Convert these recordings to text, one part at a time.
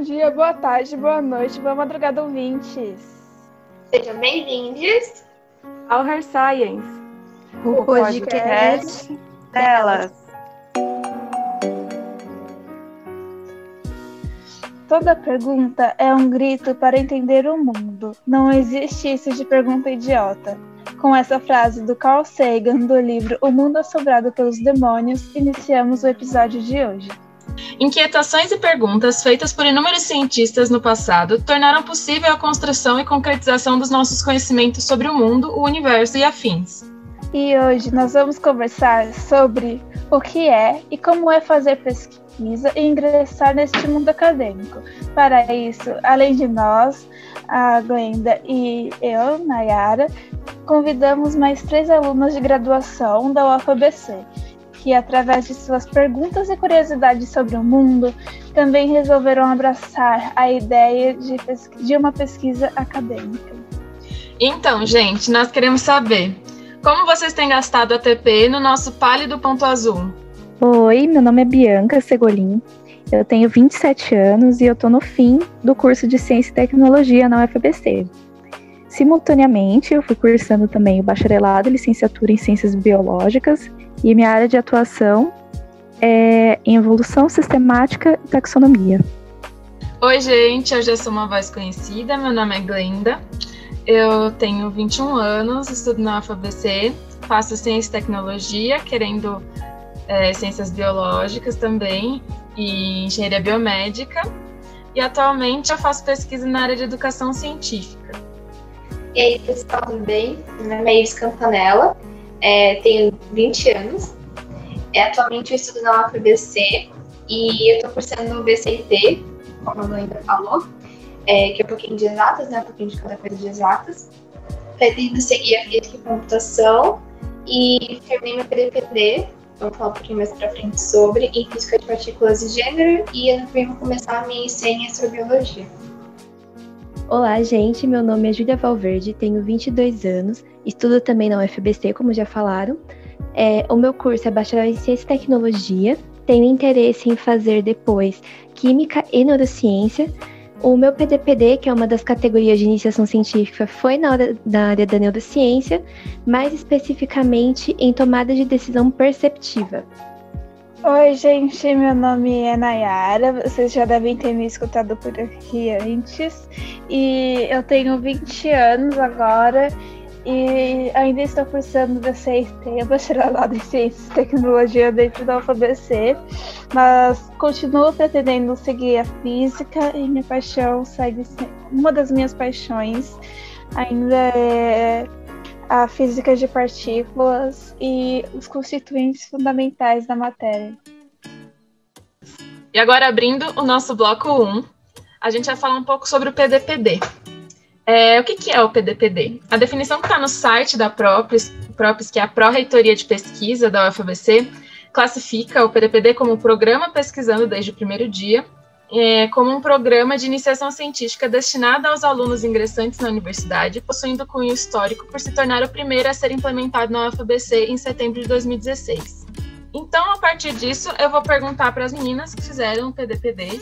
Bom dia, boa tarde, boa noite, boa madrugada, ouvintes. Sejam bem-vindos ao Her Science, o, o podcast, podcast delas. Toda pergunta é um grito para entender o mundo. Não existe isso de pergunta idiota. Com essa frase do Carl Sagan do livro O Mundo Assobrado pelos Demônios, iniciamos o episódio de hoje. Inquietações e perguntas feitas por inúmeros cientistas no passado tornaram possível a construção e concretização dos nossos conhecimentos sobre o mundo, o universo e afins. E hoje nós vamos conversar sobre o que é e como é fazer pesquisa e ingressar neste mundo acadêmico. Para isso, além de nós, a Glenda e eu, Nayara, convidamos mais três alunos de graduação da UFABC, que, através de suas perguntas e curiosidades sobre o mundo, também resolveram abraçar a ideia de, de uma pesquisa acadêmica. Então, gente, nós queremos saber como vocês têm gastado a TP no nosso pálido ponto azul? Oi, meu nome é Bianca Segolin. Eu tenho 27 anos e eu estou no fim do curso de Ciência e Tecnologia na UFBC. Simultaneamente, eu fui cursando também o bacharelado e licenciatura em Ciências Biológicas e minha área de atuação é em evolução sistemática e taxonomia. Oi, gente, eu já sou uma voz conhecida, meu nome é Glenda. Eu tenho 21 anos, estudo na UFABC, faço ciência e tecnologia, querendo é, ciências biológicas também e engenharia biomédica. E atualmente eu faço pesquisa na área de educação científica. E aí, pessoal, tudo bem? Meu nome é Iris Campanella, é, tenho 20 anos. É, atualmente eu estudo na UFBC e eu estou cursando o BCIT, como a Glenda falou, é, que é um pouquinho de exatas, né? Um pouquinho de cada coisa de exatas. Pretendo seguir a física e computação e terminei meu PDPD vamos falar um pouquinho mais pra frente sobre, em física de partículas e gênero, e ano que vem vou começar a minha em astrobiologia. Olá, gente. Meu nome é Júlia Valverde, tenho 22 anos, estudo também na UFBC, como já falaram. É, o meu curso é Bacharel em Ciência e Tecnologia. Tenho interesse em fazer depois Química e Neurociência, o meu PDPD, que é uma das categorias de iniciação científica, foi na, hora, na área da neurociência, mais especificamente em tomada de decisão perceptiva. Oi, gente, meu nome é Nayara, vocês já devem ter me escutado por aqui antes, e eu tenho 20 anos agora e ainda estou cursando DCIT, bacharelado em Ciências e Tecnologia dentro da UFABC, mas continuo pretendendo seguir a física e minha paixão segue uma das minhas paixões ainda é a física de partículas e os constituintes fundamentais da matéria. E agora abrindo o nosso bloco 1, a gente vai falar um pouco sobre o PDPD, é, o que, que, é o PDPD? A definição que está no site da Propis, Propis, que é a Pró-Reitoria de Pesquisa da UFABC, classifica o PDPD como um programa pesquisando desde o primeiro dia, é, como um programa de iniciação científica destinado aos alunos ingressantes na universidade, possuindo cunho histórico por se tornar o primeiro a ser implementado na UFABC em setembro de 2016. Então, a partir disso, eu vou perguntar para as meninas que fizeram o PDPD,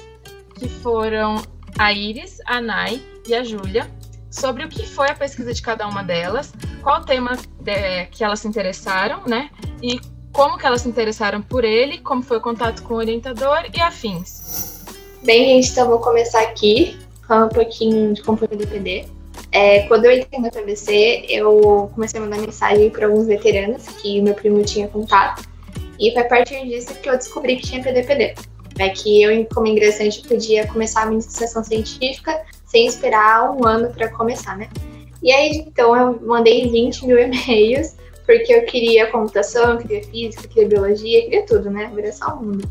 que foram a Iris, a Nai e a Júlia, sobre o que foi a pesquisa de cada uma delas, qual tema de, que elas se interessaram, né? E como que elas se interessaram por ele, como foi o contato com o orientador e afins. Bem, gente, então vou começar aqui falando um pouquinho de como foi o DPD. É, quando eu entrei no PVC, eu comecei a mandar mensagem para alguns veteranos que meu primo tinha contato. E foi a partir disso que eu descobri que tinha PDPD. É que eu, como ingressante, podia começar a minha iniciação científica sem esperar um ano para começar, né? E aí, então, eu mandei 20 mil e-mails, porque eu queria computação, eu queria física, eu queria biologia, eu queria tudo, né? Virar só o mundo.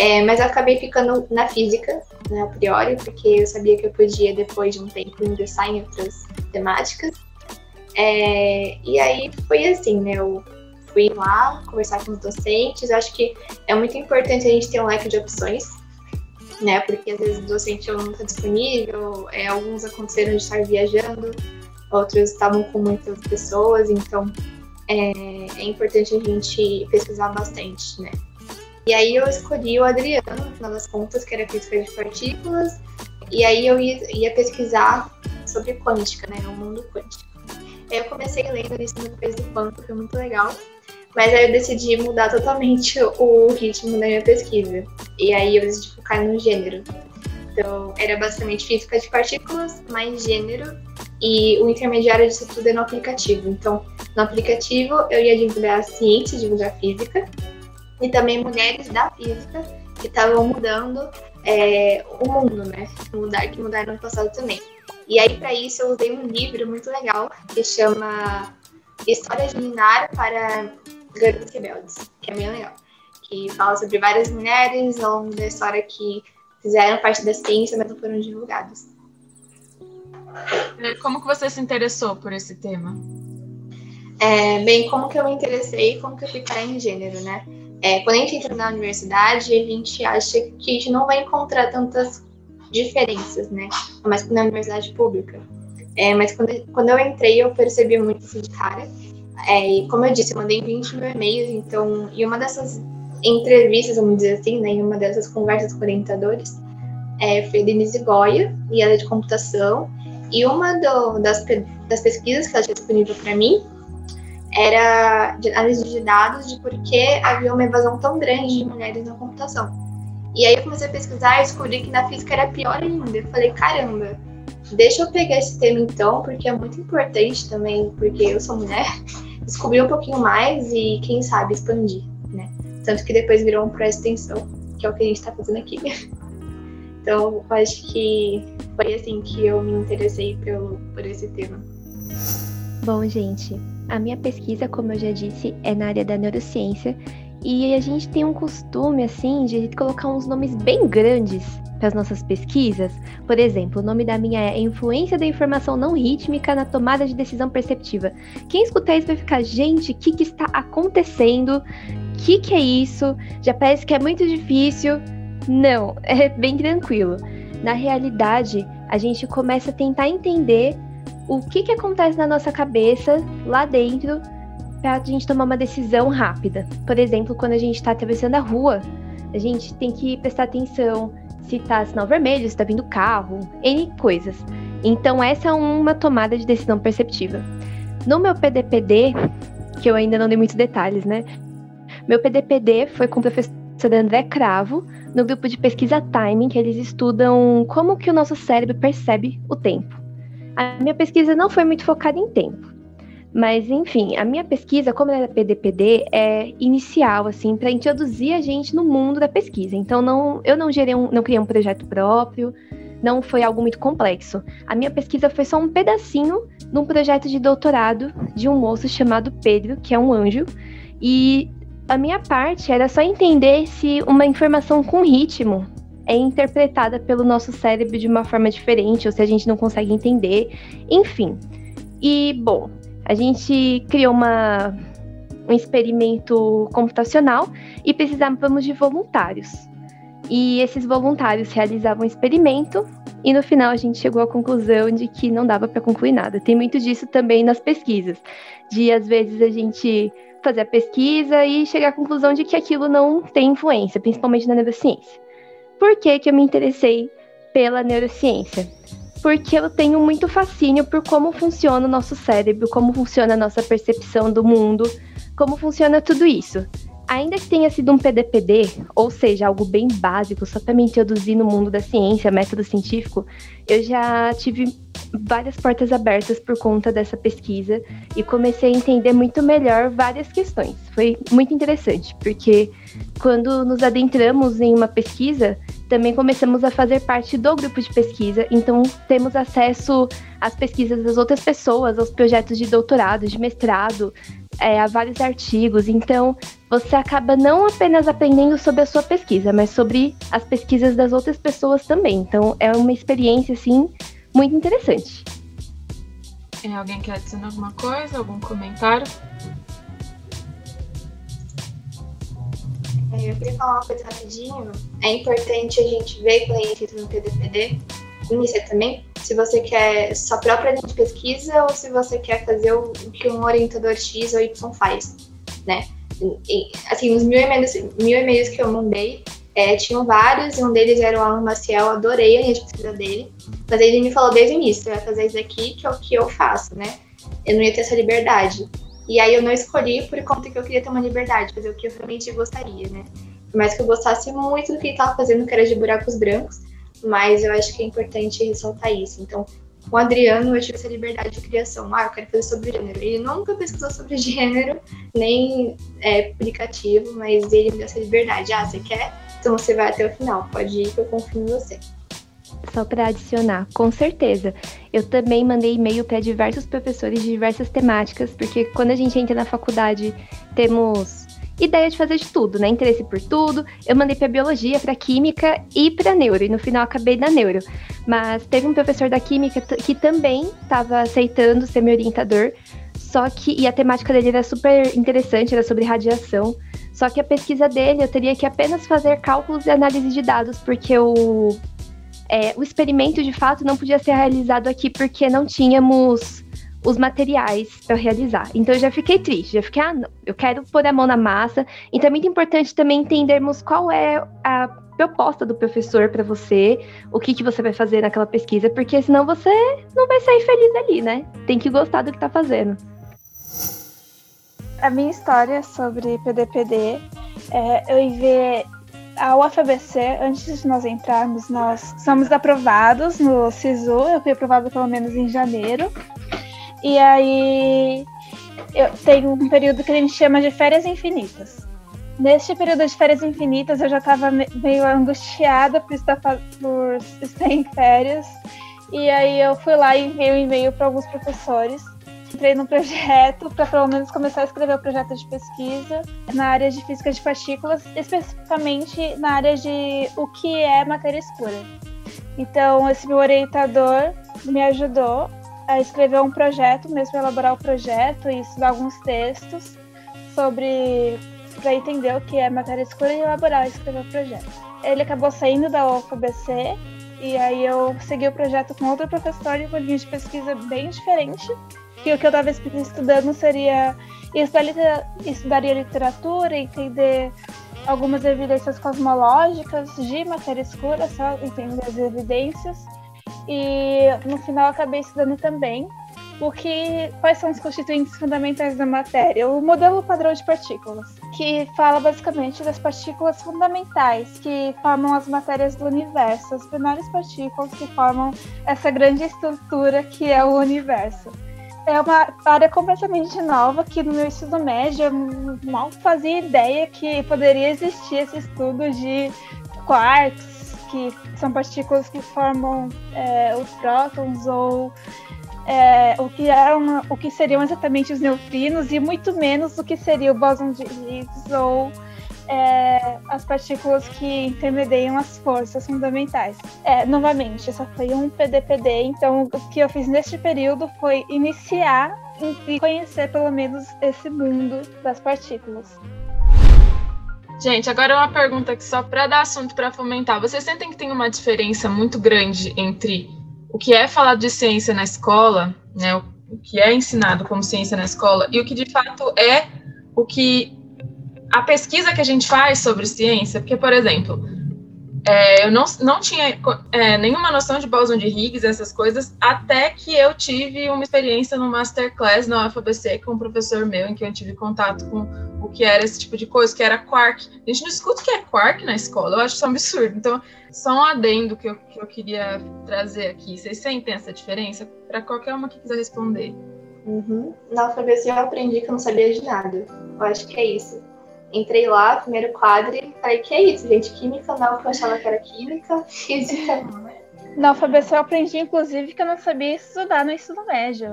É, mas eu acabei ficando na física, né, a priori, porque eu sabia que eu podia, depois de um tempo, ingressar em outras temáticas. É, e aí foi assim, né? Eu fui lá conversar com os docentes. Acho que é muito importante a gente ter um leque de opções né? Porque às vezes o docente não está disponível, é, alguns aconteceram de estar viajando, outros estavam com muitas pessoas, então é, é importante a gente pesquisar bastante, né? E aí eu escolhi o Adriano, no final das contas, que era física de partículas, E aí eu ia, ia pesquisar sobre quântica, né? O mundo quântico. Aí eu comecei lendo isso no peso do quanto, foi muito legal. Mas aí eu decidi mudar totalmente o ritmo da minha pesquisa. E aí eu decidi focar no gênero. Então, era basicamente física de partículas, mais gênero, e o intermediário disso tudo é no aplicativo. Então, no aplicativo eu ia divulgar ciência, divulgar física, e também mulheres da física que estavam mudando é, o mundo, né? Mudar, que mudaram no passado também. E aí, para isso, eu usei um livro muito legal que chama História de Minar para Garotos Rebeldes, que é bem legal. Que fala sobre várias mulheres ao longo da história que fizeram parte da ciência, mas não foram divulgadas. Como que você se interessou por esse tema? É, bem, como que eu me interessei como que eu fui parar em gênero, né? É, quando a gente entra na universidade, a gente acha que a gente não vai encontrar tantas diferenças, né? Mas na universidade pública. É, mas quando, quando eu entrei, eu percebi muito isso de cara. É, e como eu disse, eu mandei 20 mil e-mails, então, e uma dessas entrevistas, vamos dizer assim, né, em uma dessas conversas com orientadores, é, foi Denise Goya, e ela é de computação, e uma do, das, das pesquisas que ela tinha disponível para mim era de análise de dados de por que havia uma evasão tão grande de mulheres na computação. E aí eu comecei a pesquisar e descobri que na física era pior ainda. Eu falei, caramba, deixa eu pegar esse tema então, porque é muito importante também, porque eu sou mulher, descobrir um pouquinho mais e, quem sabe, expandir, né? Tanto que depois virou um presta extensão, que é o que a gente está fazendo aqui. Então, acho que foi assim que eu me interessei pelo, por esse tema. Bom, gente, a minha pesquisa, como eu já disse, é na área da neurociência e a gente tem um costume, assim, de colocar uns nomes bem grandes para as nossas pesquisas. Por exemplo, o nome da minha é Influência da Informação Não Rítmica na Tomada de Decisão Perceptiva. Quem escutar isso vai ficar, gente, o que, que está acontecendo? O que, que é isso? Já parece que é muito difícil. Não, é bem tranquilo. Na realidade, a gente começa a tentar entender o que, que acontece na nossa cabeça lá dentro para a gente tomar uma decisão rápida. Por exemplo, quando a gente está atravessando a rua, a gente tem que prestar atenção se está sinal vermelho, se está vindo carro, N coisas. Então, essa é uma tomada de decisão perceptiva. No meu PDPD, que eu ainda não dei muitos detalhes, né? Meu PDPD foi com o professor André Cravo, no grupo de pesquisa Timing, que eles estudam como que o nosso cérebro percebe o tempo. A minha pesquisa não foi muito focada em tempo. Mas, enfim, a minha pesquisa, como ela é PDPD, é inicial, assim, para introduzir a gente no mundo da pesquisa. Então, não, eu não gerei um, não criei um projeto próprio, não foi algo muito complexo. A minha pesquisa foi só um pedacinho de um projeto de doutorado de um moço chamado Pedro, que é um anjo, e a minha parte era só entender se uma informação com ritmo é interpretada pelo nosso cérebro de uma forma diferente, ou se a gente não consegue entender, enfim. E, bom, a gente criou uma, um experimento computacional e precisávamos de voluntários. E esses voluntários realizavam o experimento e no final a gente chegou à conclusão de que não dava para concluir nada. Tem muito disso também nas pesquisas, de às vezes a gente fazer a pesquisa e chegar à conclusão de que aquilo não tem influência, principalmente na neurociência. Por que, que eu me interessei pela neurociência? Porque eu tenho muito fascínio por como funciona o nosso cérebro, como funciona a nossa percepção do mundo, como funciona tudo isso. Ainda que tenha sido um PDPD, ou seja, algo bem básico, só para me introduzir no mundo da ciência, método científico, eu já tive várias portas abertas por conta dessa pesquisa e comecei a entender muito melhor várias questões. Foi muito interessante, porque quando nos adentramos em uma pesquisa, também começamos a fazer parte do grupo de pesquisa, então temos acesso às pesquisas das outras pessoas, aos projetos de doutorado, de mestrado, é, a vários artigos. Então, você acaba não apenas aprendendo sobre a sua pesquisa, mas sobre as pesquisas das outras pessoas também. Então, é uma experiência, assim, muito interessante. É, alguém quer adicionar alguma coisa, algum comentário? É, eu queria falar uma coisa rapidinho. É importante a gente ver quando a gente entra no PDPD, conhecer também, se você quer sua própria linha de pesquisa ou se você quer fazer o que um orientador X ou Y faz, né? E, assim, os mil e-mails, mil e-mails que eu mandei, É, tinham vários, e um deles era o Alan Maciel, adorei a linha de pesquisa dele. Mas ele me falou desde o início, você vai fazer isso aqui, que é o que eu faço, né? Eu não ia ter essa liberdade. E aí eu não escolhi por conta que eu queria ter uma liberdade, fazer o que eu realmente gostaria, né? Por mais que eu gostasse muito do que ele estava fazendo, que era de buracos brancos, mas eu acho que é importante ressaltar isso. Então, com o Adriano, eu tive essa liberdade de criação. Ah, eu quero fazer sobre gênero. Ele nunca pesquisou sobre gênero, nem é, aplicativo, mas ele me deu essa liberdade. Ah, você quer? Então você vai até o final. Pode ir que eu confio em você. Só para adicionar, com certeza. Eu também mandei e-mail para diversos professores de diversas temáticas, porque quando a gente entra na faculdade, temos ideia de fazer de tudo, né? Interesse por tudo. Eu mandei para biologia, para química e para neuro, e no final acabei na neuro. Mas teve um professor da química que também estava aceitando ser meu orientador, só que e a temática dele era super interessante, era sobre radiação. Só que a pesquisa dele eu teria que apenas fazer cálculos e análise de dados, porque o é, o experimento de fato não podia ser realizado aqui porque não tínhamos os materiais para realizar. Então eu já fiquei triste, já fiquei, ah, não, eu quero pôr a mão na massa. Então é muito importante também entendermos qual é a proposta do professor para você, o que, que você vai fazer naquela pesquisa, porque senão você não vai sair feliz ali, né? Tem que gostar do que está fazendo. A minha história sobre PDPD é eu ver a UFABC, antes de nós entrarmos, nós somos aprovados no SISU. Eu fui aprovada pelo menos em janeiro. E aí eu tenho um período que a gente chama de férias infinitas. Neste período de férias infinitas, eu já estava meio angustiada por estar, por estar em férias. E aí eu fui lá e enviei um e-mail para alguns professores entrei no projeto para pelo menos começar a escrever o projeto de pesquisa na área de física de partículas, especificamente na área de o que é matéria escura. Então, esse meu orientador me ajudou a escrever um projeto, mesmo elaborar o projeto e estudar alguns textos sobre para entender o que é matéria escura e elaborar e escrever o projeto. Ele acabou saindo da UFBC e aí eu segui o projeto com outro professor e uma linha de pesquisa bem diferente que o que eu estava estudando seria estudar, estudaria literatura, entender algumas evidências cosmológicas de matéria escura, só entender as evidências. E no final acabei estudando também o que, quais são os constituintes fundamentais da matéria, o modelo padrão de partículas, que fala basicamente das partículas fundamentais que formam as matérias do universo, as menores partículas que formam essa grande estrutura que é o universo é uma área completamente nova que no meu estudo médio eu mal fazia ideia que poderia existir esse estudo de quarks, que são partículas que formam é, os prótons ou é, o, que eram, o que seriam exatamente os neutrinos e muito menos o que seria o bóson de Higgs ou é, as partículas que intermediam as forças fundamentais. É, novamente, só foi um PDPD, então o que eu fiz neste período foi iniciar e conhecer pelo menos esse mundo das partículas. Gente, agora uma pergunta aqui só para dar assunto para fomentar. Vocês sentem que tem uma diferença muito grande entre o que é falado de ciência na escola, né, o que é ensinado como ciência na escola, e o que de fato é o que a pesquisa que a gente faz sobre ciência, porque, por exemplo, é, eu não, não tinha é, nenhuma noção de bóson de Higgs, essas coisas, até que eu tive uma experiência no Masterclass na UFABC com um professor meu, em que eu tive contato com o que era esse tipo de coisa, que era quark. A gente não escuta o que é quark na escola, eu acho isso um absurdo. Então, só um adendo que eu, que eu queria trazer aqui. Vocês sentem essa diferença? Para qualquer uma que quiser responder. Uhum. Na UFABC eu aprendi que eu não sabia de nada. Eu acho que é isso entrei lá, primeiro quadro, e falei, que é isso, gente? Química não, porque eu achava que era química, física? Na alfabeto eu aprendi, inclusive, que eu não sabia estudar no ensino médio.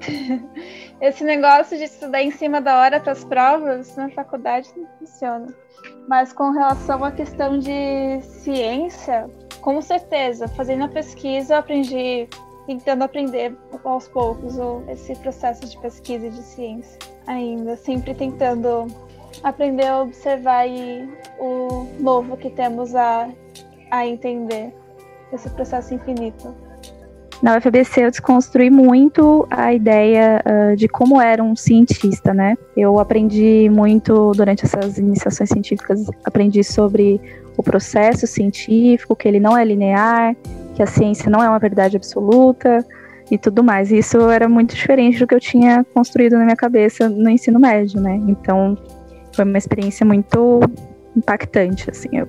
Esse negócio de estudar em cima da hora para as provas na faculdade não funciona. Mas com relação à questão de ciência, com certeza, fazendo a pesquisa, eu aprendi, tentando aprender aos poucos esse processo de pesquisa de ciência ainda, sempre tentando aprender a observar e o novo que temos a, a entender, esse processo infinito. na UFBC eu desconstruí muito a ideia uh, de como era um cientista, né? Eu aprendi muito durante essas iniciações científicas, aprendi sobre o processo científico, que ele não é linear, que a ciência não é uma verdade absoluta e tudo mais. Isso era muito diferente do que eu tinha construído na minha cabeça no ensino médio, né? Então, foi uma experiência muito impactante, assim. Eu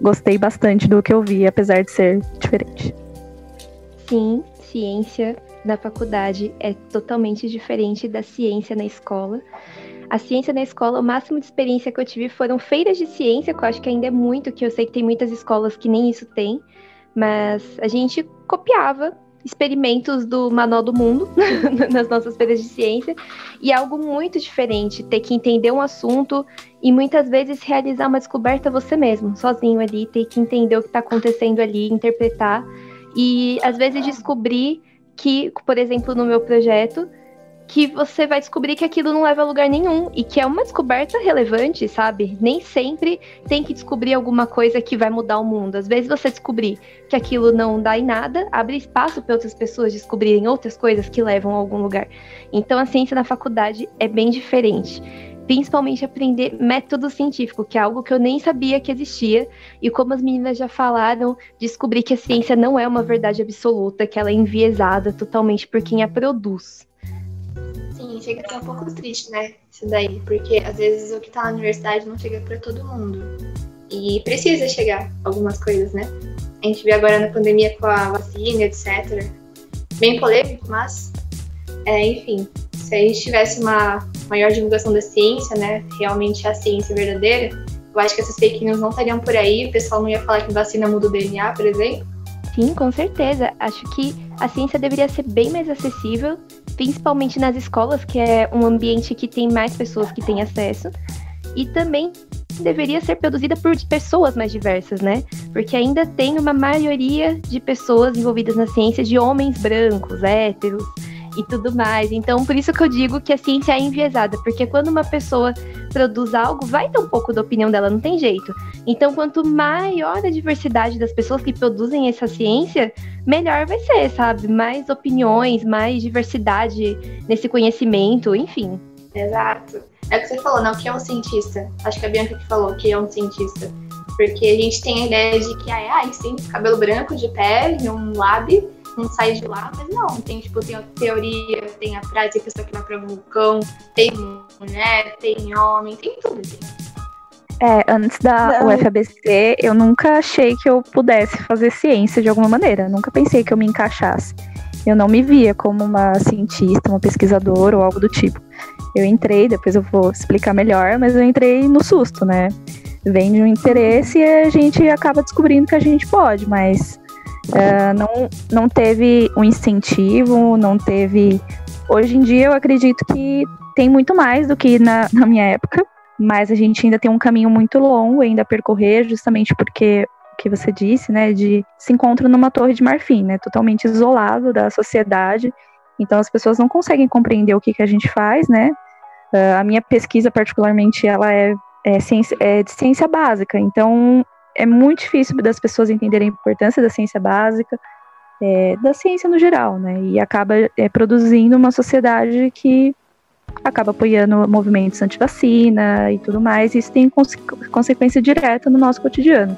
gostei bastante do que eu vi, apesar de ser diferente. Sim, ciência na faculdade é totalmente diferente da ciência na escola. A ciência na escola, o máximo de experiência que eu tive foram feiras de ciência, que eu acho que ainda é muito, que eu sei que tem muitas escolas que nem isso tem, mas a gente copiava experimentos do Manual do Mundo nas nossas feiras de ciência, e é algo muito diferente ter que entender um assunto e muitas vezes realizar uma descoberta você mesmo, sozinho ali, ter que entender o que está acontecendo ali, interpretar. E às vezes descobrir que, por exemplo, no meu projeto, que você vai descobrir que aquilo não leva a lugar nenhum e que é uma descoberta relevante, sabe? Nem sempre tem que descobrir alguma coisa que vai mudar o mundo. Às vezes você descobrir que aquilo não dá em nada, abre espaço para outras pessoas descobrirem outras coisas que levam a algum lugar. Então a ciência na faculdade é bem diferente principalmente aprender método científico, que é algo que eu nem sabia que existia. E como as meninas já falaram, descobri que a ciência não é uma verdade absoluta, que ela é enviesada totalmente por quem a produz. Sim, chega a ser um pouco triste, né? Isso daí, porque às vezes o que tá na universidade não chega para todo mundo. E precisa chegar algumas coisas, né? A gente vê agora na pandemia com a vacina, etc. Bem polêmico, mas, é, enfim, se a gente tivesse uma maior divulgação da ciência, né, realmente a ciência verdadeira, eu acho que essas fake news não estariam por aí, o pessoal não ia falar que vacina muda o DNA, por exemplo. Sim, com certeza. Acho que a ciência deveria ser bem mais acessível, principalmente nas escolas, que é um ambiente que tem mais pessoas que têm acesso. E também deveria ser produzida por pessoas mais diversas, né? Porque ainda tem uma maioria de pessoas envolvidas na ciência de homens brancos, héteros, e tudo mais. Então, por isso que eu digo que a ciência é enviesada, porque quando uma pessoa produz algo, vai ter um pouco da opinião dela, não tem jeito. Então, quanto maior a diversidade das pessoas que produzem essa ciência, melhor vai ser, sabe? Mais opiniões, mais diversidade nesse conhecimento, enfim. Exato. É o que você falou, não? O que é um cientista? Acho que a Bianca que falou que é um cientista. Porque a gente tem a ideia de que ah, é Einstein, cabelo branco, de pele, um lab, não sai de lá, mas não, tem tipo, tem a teoria, tem a tem pessoa que vai pra vulcão, tem mulher, tem homem, tem tudo, assim. É, antes da não. UFABC, eu nunca achei que eu pudesse fazer ciência de alguma maneira. Nunca pensei que eu me encaixasse. Eu não me via como uma cientista, uma pesquisadora ou algo do tipo. Eu entrei, depois eu vou explicar melhor, mas eu entrei no susto, né? Vem de um interesse e a gente acaba descobrindo que a gente pode, mas Uh, não, não teve um incentivo, não teve. Hoje em dia eu acredito que tem muito mais do que na, na minha época, mas a gente ainda tem um caminho muito longo ainda a percorrer, justamente porque o que você disse, né, de se encontra numa torre de marfim, né, totalmente isolado da sociedade. Então as pessoas não conseguem compreender o que, que a gente faz, né? Uh, a minha pesquisa particularmente ela é, é, ciência, é de ciência básica, então é muito difícil das pessoas entenderem a importância da ciência básica, é, da ciência no geral, né? E acaba é, produzindo uma sociedade que acaba apoiando movimentos anti-vacina e tudo mais, e isso tem conse consequência direta no nosso cotidiano.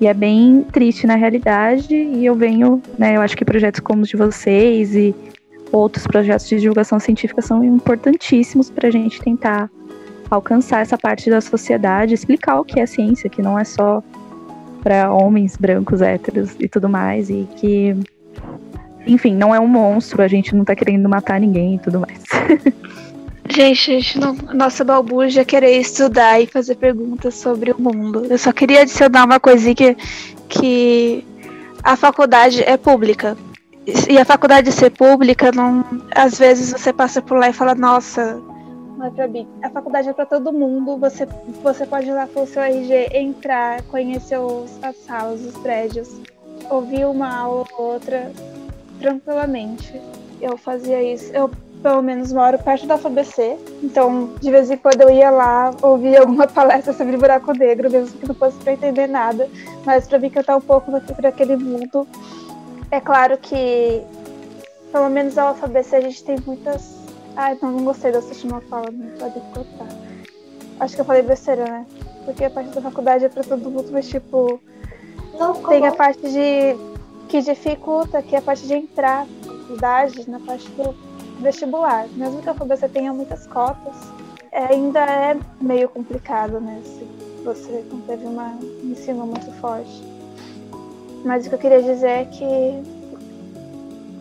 E é bem triste na realidade, e eu venho, né, eu acho que projetos como os de vocês e outros projetos de divulgação científica são importantíssimos para a gente tentar alcançar essa parte da sociedade, explicar o que é ciência, que não é só para homens brancos, héteros e tudo mais, e que, enfim, não é um monstro, a gente não tá querendo matar ninguém e tudo mais. Gente, gente não, nossa balbuja é querer estudar e fazer perguntas sobre o mundo. Eu só queria adicionar uma coisinha que, que a faculdade é pública. E a faculdade ser pública, não, às vezes você passa por lá e fala, nossa, não é pra mim. A faculdade é para todo mundo. Você, você pode ir lá com o seu RG, entrar, conhecer os, as salas, os prédios, ouvir uma aula ou outra tranquilamente. Eu fazia isso. Eu, pelo menos, moro perto da FABC. Então, de vez em quando eu ia lá ouvir alguma palestra sobre buraco negro, mesmo que não fosse para entender nada. Mas para mim cantar um pouco para aquele mundo é claro que, pelo menos a UFABC, a gente tem muitas. Ai, não, não gostei dessa última fala, não pode cortar. Acho que eu falei besteira, né? Porque a parte da faculdade é pra todo mundo, mas tipo. Não, tem a parte de. que dificulta, que é a parte de entrar na faculdade, na parte do vestibular. Mesmo que a UFABC tenha muitas cotas, é, ainda é meio complicado, né? Se você não teve uma, um ensino muito forte. Mas o que eu queria dizer é que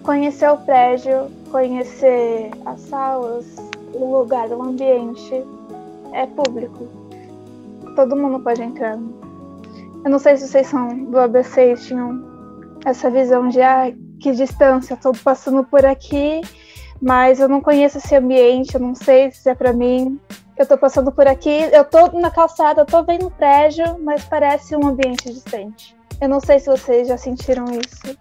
conhecer o prédio, conhecer as salas, o lugar, o ambiente é público. Todo mundo pode entrar. Eu não sei se vocês são do ABC e tinham essa visão de ah, que distância, estou passando por aqui, mas eu não conheço esse ambiente, eu não sei se é para mim. Eu estou passando por aqui, eu estou na calçada, eu tô vendo o prédio, mas parece um ambiente distante. Eu não sei se vocês já sentiram isso.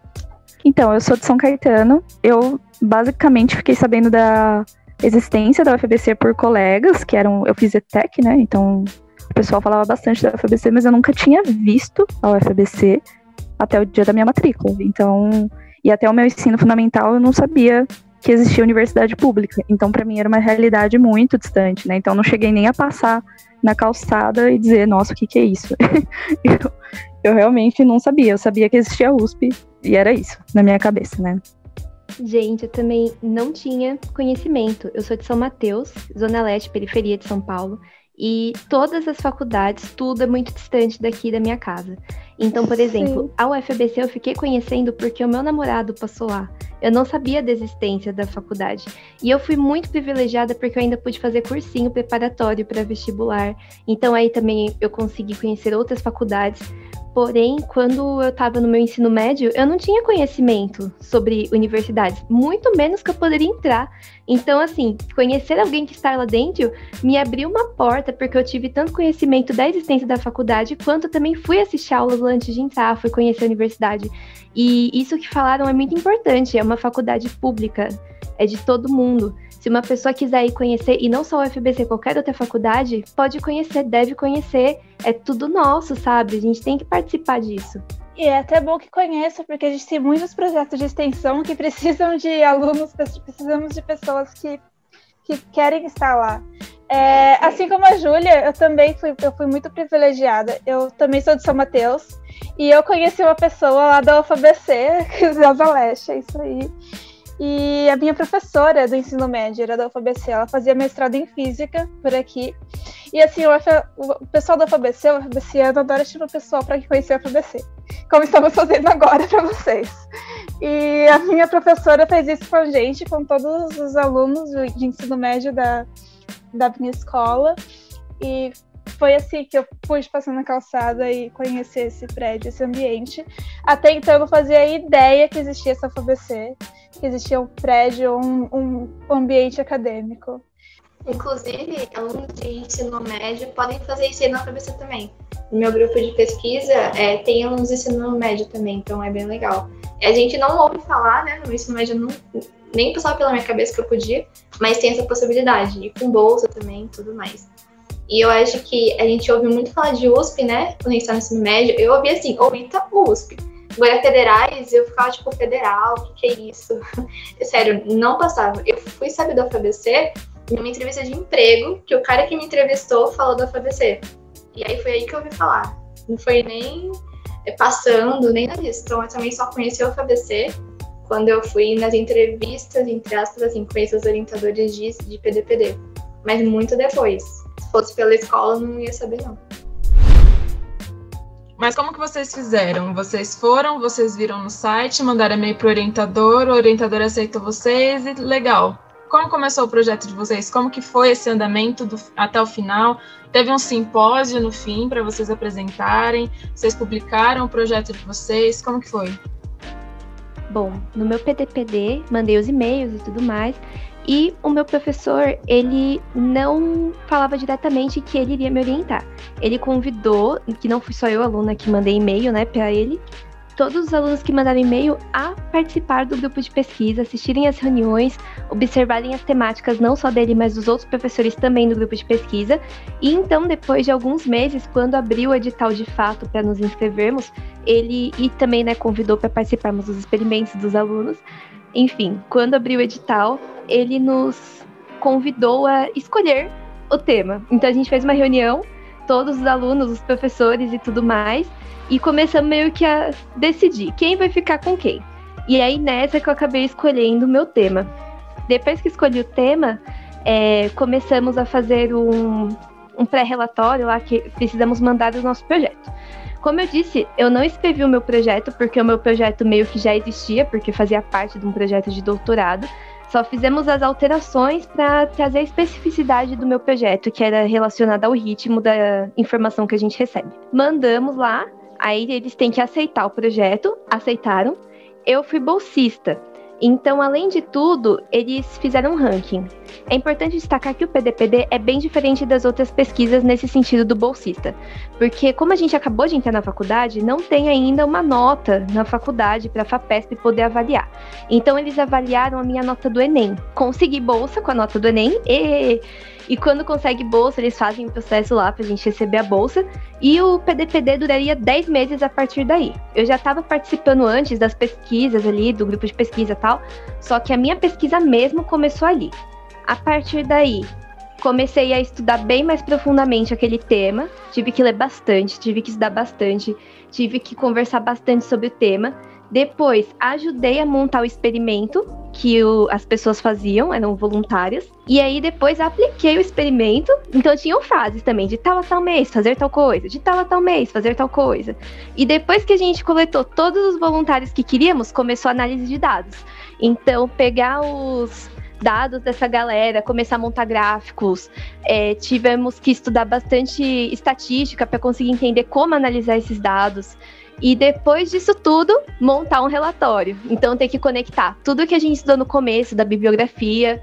Então, eu sou de São Caetano. Eu basicamente fiquei sabendo da existência da UFBC por colegas, que eram. Eu fiz ETEC, né? Então o pessoal falava bastante da UFBC, mas eu nunca tinha visto a UFBC até o dia da minha matrícula. Então, e até o meu ensino fundamental eu não sabia que existia universidade pública. Então, para mim era uma realidade muito distante, né? Então, não cheguei nem a passar na calçada e dizer, nossa, o que, que é isso? eu, eu realmente não sabia. Eu sabia que existia USP e era isso na minha cabeça, né? Gente, eu também não tinha conhecimento. Eu sou de São Mateus, Zona Leste, periferia de São Paulo, e todas as faculdades, tudo é muito distante daqui da minha casa. Então, por exemplo, Sim. a UFBC eu fiquei conhecendo porque o meu namorado passou lá. Eu não sabia da existência da faculdade. E eu fui muito privilegiada porque eu ainda pude fazer cursinho preparatório para vestibular. Então aí também eu consegui conhecer outras faculdades. Porém, quando eu estava no meu ensino médio, eu não tinha conhecimento sobre universidades, muito menos que eu poderia entrar. Então, assim, conhecer alguém que está lá dentro me abriu uma porta, porque eu tive tanto conhecimento da existência da faculdade, quanto também fui assistir aulas antes de entrar, fui conhecer a universidade. E isso que falaram é muito importante, é uma faculdade pública, é de todo mundo. Se uma pessoa quiser ir conhecer, e não só o UFBC, qualquer outra faculdade, pode conhecer, deve conhecer. É tudo nosso, sabe? A gente tem que participar disso. E é até bom que conheça, porque a gente tem muitos projetos de extensão que precisam de alunos, precisamos de pessoas que, que querem estar lá. É, assim como a Júlia, eu também fui, eu fui muito privilegiada. Eu também sou de São Mateus e eu conheci uma pessoa lá da UFABC, que é a Leste, é isso aí. E a minha professora do ensino médio era da UFABC, ela fazia mestrado em física por aqui. E assim, o, o pessoal da UFABC, o UFABCiano, adora chamar o pessoal para conhecer a UFABC, como estamos fazendo agora para vocês. E a minha professora fez isso com a gente, com todos os alunos de ensino médio da, da minha escola. E foi assim que eu pude passar na calçada e conhecer esse prédio, esse ambiente. Até então eu não fazia ideia que existia essa UFABC que existia um prédio, um, um ambiente acadêmico. Inclusive, alunos de ensino médio podem fazer isso na UFABC também. No meu grupo de pesquisa, é, tem alunos de ensino médio também, então é bem legal. A gente não ouve falar, né, no ensino médio, não, nem passava pela minha cabeça que eu podia, mas tem essa possibilidade, e com bolsa também tudo mais. E eu acho que a gente ouve muito falar de USP, né, quando a gente está no ensino médio, eu ouvi assim, ouvi USP. Agora, federais, eu ficava tipo, federal, o que, que é isso? Sério, não passava. Eu fui saber da UFABC em uma entrevista de emprego, que o cara que me entrevistou falou da UFABC. E aí foi aí que eu ouvi falar. Não foi nem é, passando, nem nada disso. Então, eu também só conheci a UFABC quando eu fui nas entrevistas, entre aspas, assim, conheci os orientadores de, de PDPD. Mas muito depois. Se fosse pela escola, não ia saber, não. Mas como que vocês fizeram? Vocês foram, vocês viram no site, mandaram e-mail para o orientador, o orientador aceitou vocês e legal. Como começou o projeto de vocês? Como que foi esse andamento do, até o final? Teve um simpósio no fim para vocês apresentarem? Vocês publicaram o projeto de vocês? Como que foi? Bom, no meu PTPD, mandei os e-mails e tudo mais. E o meu professor, ele não falava diretamente que ele iria me orientar. Ele convidou, que não fui só eu, aluna, que mandei e-mail, né, para ele, todos os alunos que mandaram e-mail a participar do grupo de pesquisa, assistirem às reuniões, observarem as temáticas não só dele, mas dos outros professores também do grupo de pesquisa. E então, depois de alguns meses, quando abriu o edital de fato para nos inscrevermos, ele e também né, convidou para participarmos dos experimentos dos alunos. Enfim, quando abriu o edital, ele nos convidou a escolher o tema. Então a gente fez uma reunião, todos os alunos, os professores e tudo mais, e começamos meio que a decidir quem vai ficar com quem. E aí nessa que eu acabei escolhendo o meu tema. Depois que escolhi o tema, é, começamos a fazer um, um pré-relatório lá que precisamos mandar o nosso projeto. Como eu disse, eu não escrevi o meu projeto porque o meu projeto meio que já existia, porque fazia parte de um projeto de doutorado. Só fizemos as alterações para trazer a especificidade do meu projeto, que era relacionada ao ritmo da informação que a gente recebe. Mandamos lá, aí eles têm que aceitar o projeto, aceitaram. Eu fui bolsista, então, além de tudo, eles fizeram um ranking. É importante destacar que o PDPD é bem diferente das outras pesquisas nesse sentido do bolsista, porque como a gente acabou de entrar na faculdade, não tem ainda uma nota na faculdade para a FAPESP poder avaliar. Então, eles avaliaram a minha nota do Enem. Consegui bolsa com a nota do Enem e e quando consegue bolsa, eles fazem o um processo lá pra gente receber a bolsa. E o PDPD duraria 10 meses a partir daí. Eu já estava participando antes das pesquisas ali, do grupo de pesquisa e tal, só que a minha pesquisa mesmo começou ali. A partir daí, comecei a estudar bem mais profundamente aquele tema, tive que ler bastante, tive que estudar bastante, tive que conversar bastante sobre o tema. Depois, ajudei a montar o experimento que o, as pessoas faziam, eram voluntárias. E aí, depois, apliquei o experimento. Então, tinham fases também, de tal a tal mês, fazer tal coisa, de tal a tal mês, fazer tal coisa. E depois que a gente coletou todos os voluntários que queríamos, começou a análise de dados. Então, pegar os dados dessa galera, começar a montar gráficos. É, tivemos que estudar bastante estatística para conseguir entender como analisar esses dados. E depois disso tudo, montar um relatório. Então tem que conectar tudo que a gente estudou no começo da bibliografia,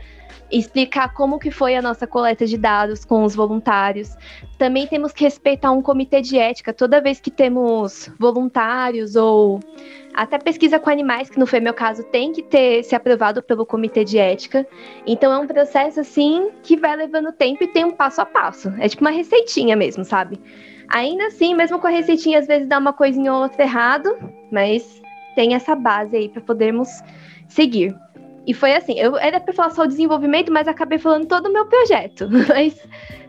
explicar como que foi a nossa coleta de dados com os voluntários. Também temos que respeitar um comitê de ética toda vez que temos voluntários ou até pesquisa com animais, que não foi meu caso, tem que ter se aprovado pelo comitê de ética. Então é um processo assim que vai levando tempo e tem um passo a passo. É tipo uma receitinha mesmo, sabe? Ainda assim, mesmo com a receitinha, às vezes dá uma coisinha ou outra errado, mas tem essa base aí para podermos seguir. E foi assim, eu era para falar só o desenvolvimento, mas acabei falando todo o meu projeto. Mas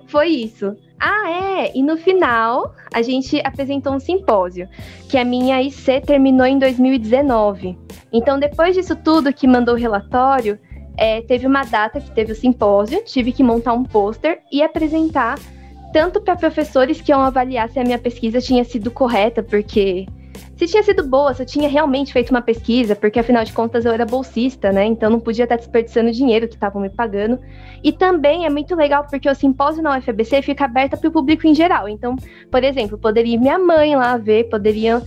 foi isso. Ah, é, e no final a gente apresentou um simpósio, que a minha IC terminou em 2019. Então, depois disso tudo que mandou o relatório, é, teve uma data que teve o simpósio, tive que montar um pôster e apresentar tanto para professores que iam avaliar se a minha pesquisa tinha sido correta, porque se tinha sido boa, se eu tinha realmente feito uma pesquisa, porque afinal de contas eu era bolsista, né? Então não podia estar desperdiçando dinheiro que estavam me pagando. E também é muito legal porque o simpósio na UFBC fica aberta para o público em geral. Então, por exemplo, poderia minha mãe lá ver, poderia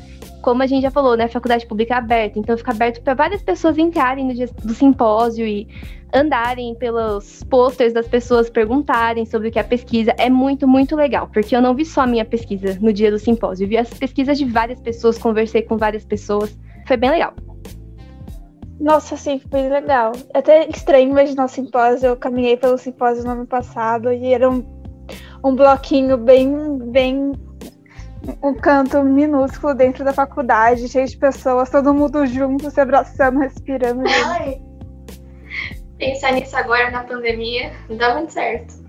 como a gente já falou, né, faculdade pública é aberta, então fica aberto para várias pessoas entrarem no dia do simpósio e andarem pelos posters das pessoas, perguntarem sobre o que é a pesquisa. É muito, muito legal, porque eu não vi só a minha pesquisa no dia do simpósio, vi as pesquisas de várias pessoas, conversei com várias pessoas. Foi bem legal. Nossa, sim, foi legal. É até estranho imaginar o simpósio. Eu caminhei pelo simpósio no ano passado e era um, um bloquinho bem, bem um canto minúsculo dentro da faculdade, cheio de pessoas, todo mundo junto, se abraçando, respirando. Ai. Pensar nisso agora na pandemia não dá muito certo.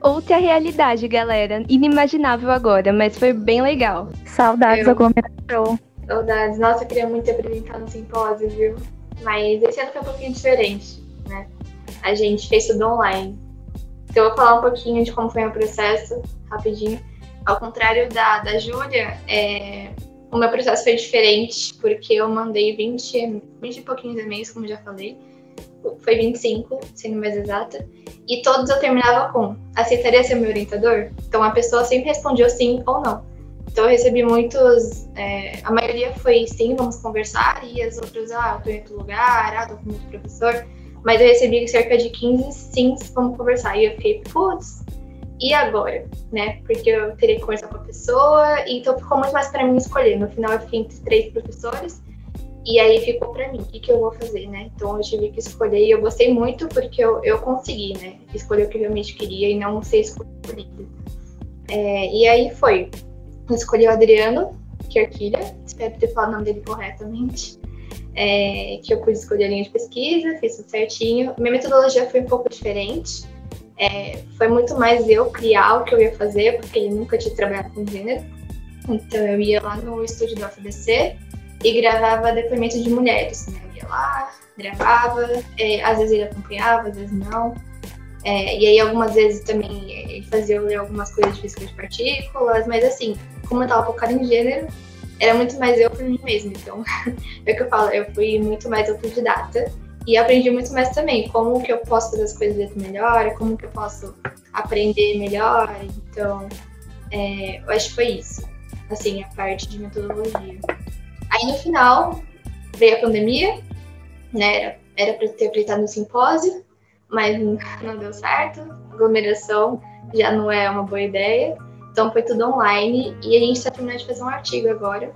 Outra realidade, galera. Inimaginável agora, mas foi bem legal. Saudades eu... aglomeração. Saudades. Nossa, eu queria muito apresentar no simpósio, viu? Mas esse ano foi um pouquinho diferente, né? A gente fez tudo online. Então eu vou falar um pouquinho de como foi o processo, rapidinho. Ao contrário da, da Júlia, é, o meu processo foi diferente, porque eu mandei 20, 20 e pouquinhos e-mails, como já falei. Foi 25, sendo mais exata. E todos eu terminava com: aceitaria ser meu orientador? Então a pessoa sempre respondia sim ou não. Então eu recebi muitos. É, a maioria foi sim, vamos conversar, e as outras, ah, eu tô em outro lugar, ah, tô com outro professor. Mas eu recebi cerca de 15 sims, vamos conversar. E eu fiquei, putz, e agora, né? Porque eu teria que conversar com a pessoa, então ficou muito mais para mim escolher. No final eu fiquei entre três professores e aí ficou para mim o que, que eu vou fazer, né? Então eu tive que escolher e eu gostei muito porque eu, eu consegui, né? Escolher o que eu realmente queria e não ser escolhida. É, e aí foi. Escolhi o Adriano Kerquilha, espero ter falado o nome dele corretamente. É, que eu pude escolher a linha de pesquisa, fiz tudo certinho. Minha metodologia foi um pouco diferente. É, foi muito mais eu criar o que eu ia fazer, porque ele nunca tinha trabalhado com gênero. Então eu ia lá no estúdio do UFBC e gravava depoimentos de mulheres. Né? Eu ia lá, gravava, é, às vezes ele acompanhava, às vezes não. É, e aí algumas vezes também ele fazia eu ler algumas coisas de física de partículas, mas assim, como eu tava focada em gênero, era muito mais eu por mim mesma. Então, é o que eu falo, eu fui muito mais autodidata e aprendi muito mais também como que eu posso fazer as coisas melhor, como que eu posso aprender melhor. Então, é, eu acho que foi isso, assim, a parte de metodologia. Aí no final veio a pandemia, né? Era para ter apresentado no simpósio, mas não deu certo. Aglomeração já não é uma boa ideia. Então foi tudo online e a gente está terminando de fazer um artigo agora,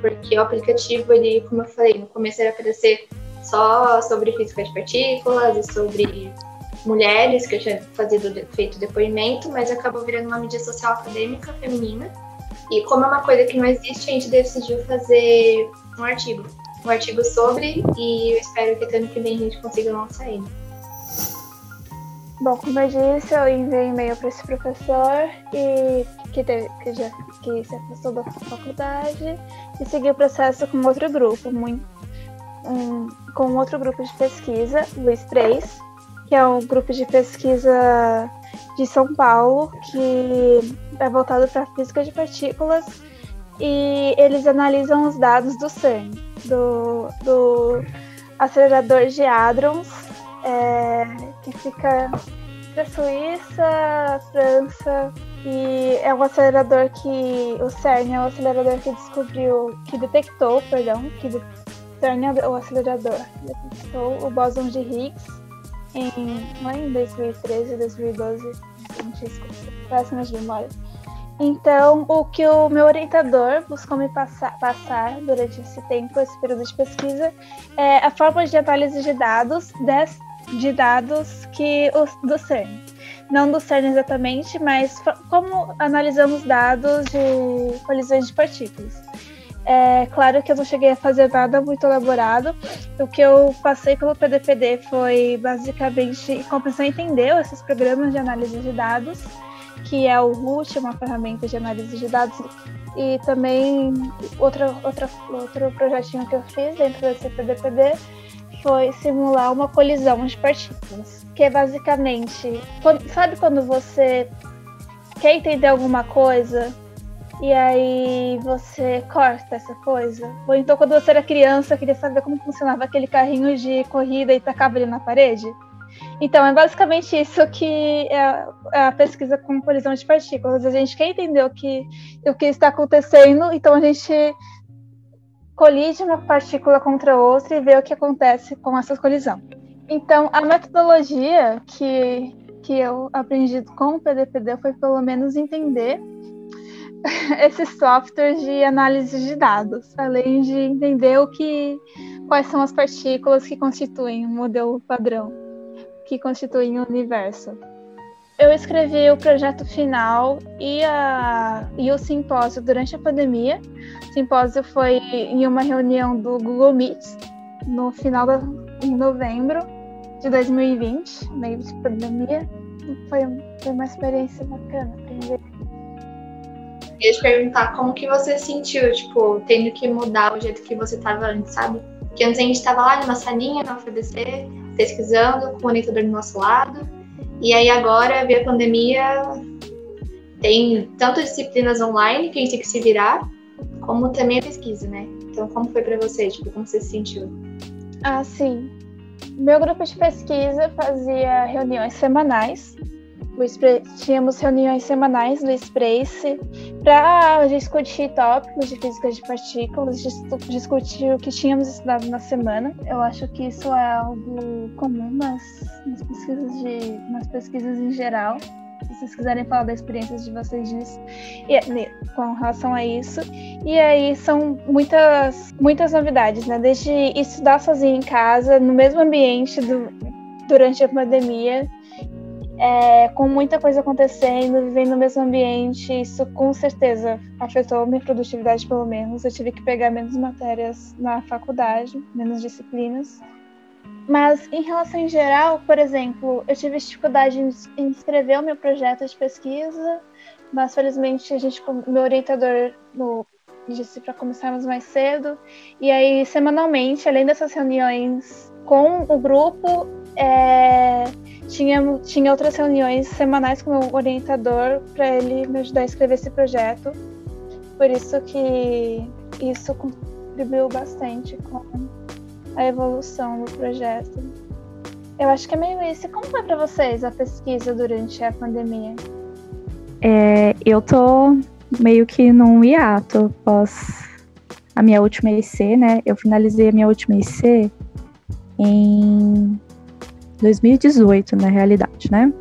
porque o aplicativo, ele, como eu falei, no começo era para ser só sobre física de partículas e sobre mulheres, que eu tinha fazido, feito depoimento, mas acabou virando uma mídia social acadêmica feminina. E como é uma coisa que não existe, a gente decidiu fazer um artigo. Um artigo sobre, e eu espero que ano que vem a gente consiga lançar ele. Bom, como eu disse, eu enviei e-mail para esse professor e que, teve, que, já, que se afastou da faculdade e segui o processo com outro grupo, muito, um, com outro grupo de pesquisa, Luiz 3, que é um grupo de pesquisa de São Paulo, que é voltado para física de partículas e eles analisam os dados do CERN, do, do acelerador de hadrons, é, que fica entre a Suíça, França, e é um acelerador que o CERN é o acelerador que descobriu, que detectou, perdão, que de, é o acelerador, detectou o bóson de Higgs em, não é em 2013, 2012, desculpa, péssimas memórias. Então, o que o meu orientador buscou me passar, passar durante esse tempo, esse período de pesquisa, é a forma de análise de dados des, de dados que os, do CERN. Não do CERN exatamente, mas como analisamos dados de colisões de partículas. É claro que eu não cheguei a fazer nada muito elaborado. O que eu passei pelo PDPD foi basicamente começar a entender esses programas de análise de dados, que é o RUT, uma ferramenta de análise de dados, e também outra, outra, outro projetinho que eu fiz dentro desse PDPD foi simular uma colisão de partículas, que é basicamente, quando, sabe quando você quer entender alguma coisa e aí você corta essa coisa? Ou então quando você era criança queria saber como funcionava aquele carrinho de corrida e tacava ele na parede? Então, é basicamente isso que é, é a pesquisa com colisão de partículas. A gente quer entender o que, o que está acontecendo, então a gente colide uma partícula contra outra e ver o que acontece com essa colisão. Então, a metodologia que, que eu aprendi com o PDPD foi pelo menos entender esses softwares de análise de dados, além de entender o que, quais são as partículas que constituem o modelo padrão, que constituem o universo. Eu escrevi o projeto final e, a, e o simpósio durante a pandemia. O simpósio foi em uma reunião do Google Meet no final da, em novembro de 2020, meio de pandemia. Foi, foi uma experiência bacana aprender. Eu ia te perguntar como que você sentiu, tipo, tendo que mudar o jeito que você estava antes, sabe? Porque antes a gente estava lá numa salinha na UFBC, pesquisando, com o monitor do nosso lado. E aí agora, via pandemia, tem tanto disciplinas online que a gente tem que se virar, como também a pesquisa, né? Então, como foi para você? Tipo, como você se sentiu? Ah, sim. Meu grupo de pesquisa fazia reuniões semanais. Tínhamos reuniões semanais no Sprace para discutir tópicos de física de partículas, discutir o que tínhamos estudado na semana. Eu acho que isso é algo comum nas, nas pesquisas, de, nas pesquisas em geral. vocês quiserem falar da experiência de vocês disso, e, com relação a isso. E aí são muitas, muitas novidades, né? Desde estudar sozinho em casa, no mesmo ambiente do, durante a pandemia, é, com muita coisa acontecendo, vivendo no mesmo ambiente, isso com certeza afetou minha produtividade, pelo menos. Eu tive que pegar menos matérias na faculdade, menos disciplinas. Mas em relação em geral, por exemplo, eu tive dificuldade em escrever o meu projeto de pesquisa, mas felizmente a gente, meu orientador no, disse para começarmos mais cedo. E aí, semanalmente, além dessas reuniões com o grupo, é, tinha, tinha outras reuniões semanais com o meu orientador para ele me ajudar a escrever esse projeto. Por isso que isso contribuiu bastante com a evolução do projeto. Eu acho que é meio isso. Como foi para vocês a pesquisa durante a pandemia? É, eu tô meio que num hiato após a minha última IC, né? Eu finalizei a minha última IC em 2018, na realidade, né?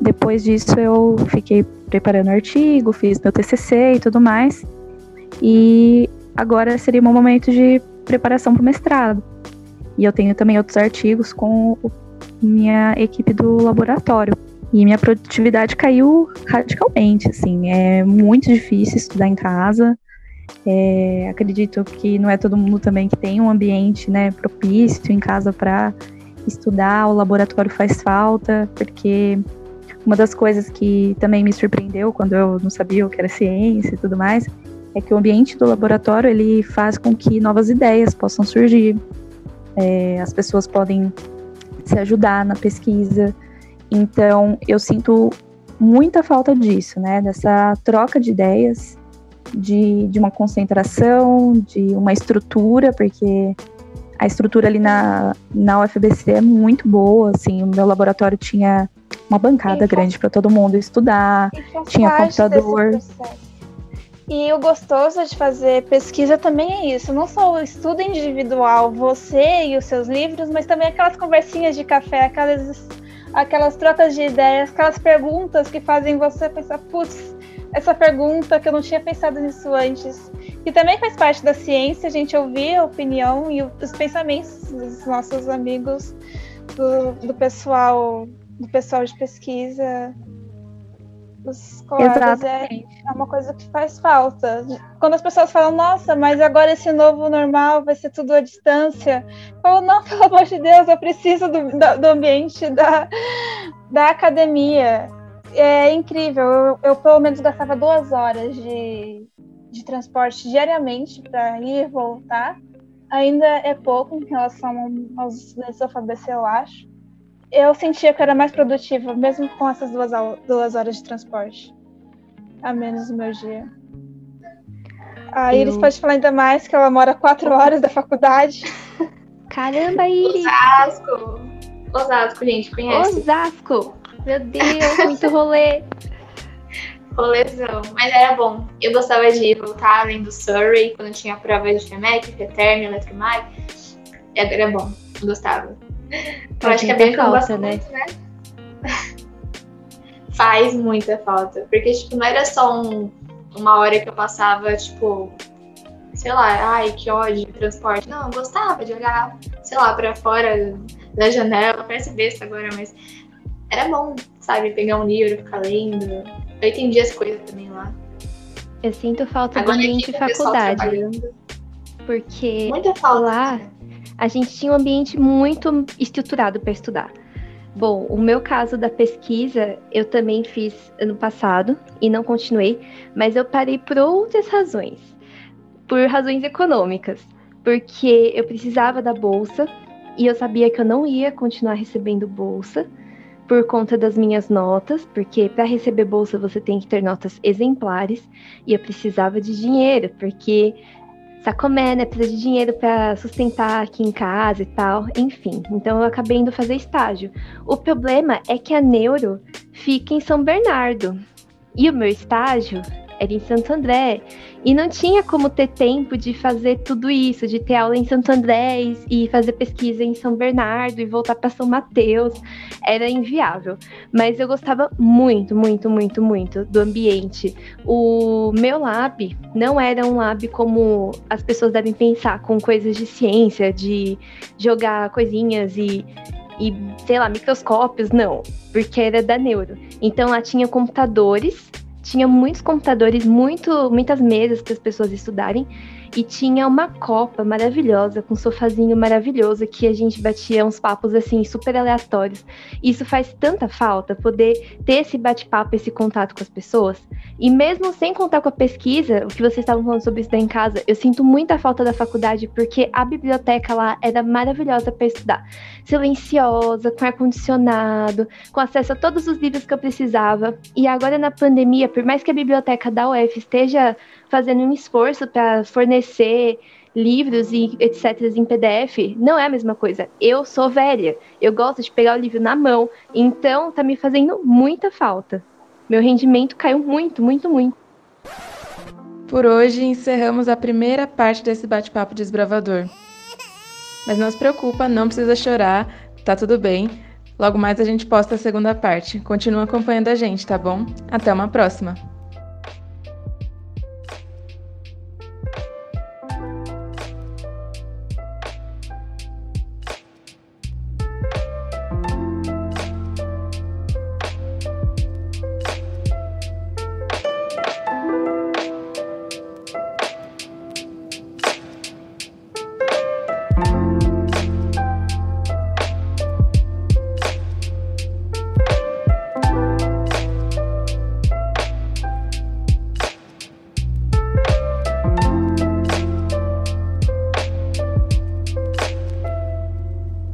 Depois disso eu fiquei preparando artigo, fiz meu TCC e tudo mais. E agora seria um momento de preparação para o mestrado. E eu tenho também outros artigos com minha equipe do laboratório. E minha produtividade caiu radicalmente, assim. É muito difícil estudar em casa. É, acredito que não é todo mundo também que tem um ambiente né, propício em casa para estudar. O laboratório faz falta, porque uma das coisas que também me surpreendeu quando eu não sabia o que era ciência e tudo mais é que o ambiente do laboratório ele faz com que novas ideias possam surgir é, as pessoas podem se ajudar na pesquisa. Então, eu sinto muita falta disso, né? Dessa troca de ideias, de, de uma concentração, de uma estrutura, porque a estrutura ali na, na UFBC é muito boa, assim, o meu laboratório tinha uma bancada grande para todo mundo estudar, tinha computador. E o gostoso de fazer pesquisa também é isso, não só o estudo individual, você e os seus livros, mas também aquelas conversinhas de café, aquelas, aquelas trocas de ideias, aquelas perguntas que fazem você pensar, putz, essa pergunta que eu não tinha pensado nisso antes. Que também faz parte da ciência, a gente ouvir a opinião e os pensamentos dos nossos amigos, do, do pessoal, do pessoal de pesquisa, os colegas é, é, uma coisa que faz falta. Quando as pessoas falam, nossa, mas agora esse novo normal vai ser tudo à distância, eu falo, não, pelo amor de Deus, eu preciso do, do ambiente da, da academia. É incrível, eu, eu pelo menos gastava duas horas de, de transporte diariamente para ir e voltar. Ainda é pouco em relação aos estudantes da FABC, eu acho eu sentia que eu era mais produtiva, mesmo com essas duas, duas horas de transporte a menos no meu dia. A Iris eu... pode falar ainda mais que ela mora quatro horas da faculdade. Caramba, Iris! Osasco! Osasco, gente, conhece? Osasco! Meu Deus, muito rolê! Rolezão, mas era bom. Eu gostava de voltar além do Surrey, quando tinha prova de FEMEC, FETERN, Eletromag. Era bom, gostava. Eu acho que é bem falta, né? Muito, né? Faz muita falta. Porque, tipo, não era só um, uma hora que eu passava, tipo, sei lá, ai, que ódio transporte. Não, eu gostava de olhar, sei lá, pra fora da janela. Parece besta agora, mas era bom, sabe? Pegar um livro, ficar lendo. Eu entendi as coisas também lá. Eu sinto falta agora do ambiente de faculdade. Porque Muita falta, lá. Né? a gente tinha um ambiente muito estruturado para estudar. Bom, o meu caso da pesquisa eu também fiz ano passado e não continuei, mas eu parei por outras razões. Por razões econômicas, porque eu precisava da bolsa e eu sabia que eu não ia continuar recebendo bolsa por conta das minhas notas, porque para receber bolsa você tem que ter notas exemplares e eu precisava de dinheiro, porque Sacomé, né? Precisa de dinheiro para sustentar aqui em casa e tal. Enfim, então eu acabei indo fazer estágio. O problema é que a Neuro fica em São Bernardo. E o meu estágio era em Santo André. E não tinha como ter tempo de fazer tudo isso, de ter aula em Santo André e fazer pesquisa em São Bernardo e voltar para São Mateus. Era inviável. Mas eu gostava muito, muito, muito, muito do ambiente. O meu lab não era um lab como as pessoas devem pensar, com coisas de ciência, de jogar coisinhas e e, sei lá, microscópios, não, porque era da neuro. Então lá tinha computadores, tinha muitos computadores, muito, muitas mesas para as pessoas estudarem, e tinha uma copa maravilhosa, com um sofazinho maravilhoso, que a gente batia uns papos assim, super aleatórios. Isso faz tanta falta, poder ter esse bate-papo, esse contato com as pessoas. E mesmo sem contar com a pesquisa, o que vocês estavam falando sobre isso em casa, eu sinto muita falta da faculdade, porque a biblioteca lá era maravilhosa para estudar. Silenciosa, com ar-condicionado, com acesso a todos os livros que eu precisava. E agora na pandemia, por mais que a biblioteca da UF esteja fazendo um esforço para fornecer livros e etc em PDF, não é a mesma coisa. Eu sou velha, eu gosto de pegar o livro na mão, então tá me fazendo muita falta. Meu rendimento caiu muito, muito, muito. Por hoje encerramos a primeira parte desse bate-papo desbravador. Mas não se preocupa, não precisa chorar, tá tudo bem. Logo mais a gente posta a segunda parte. Continua acompanhando a gente, tá bom? Até uma próxima!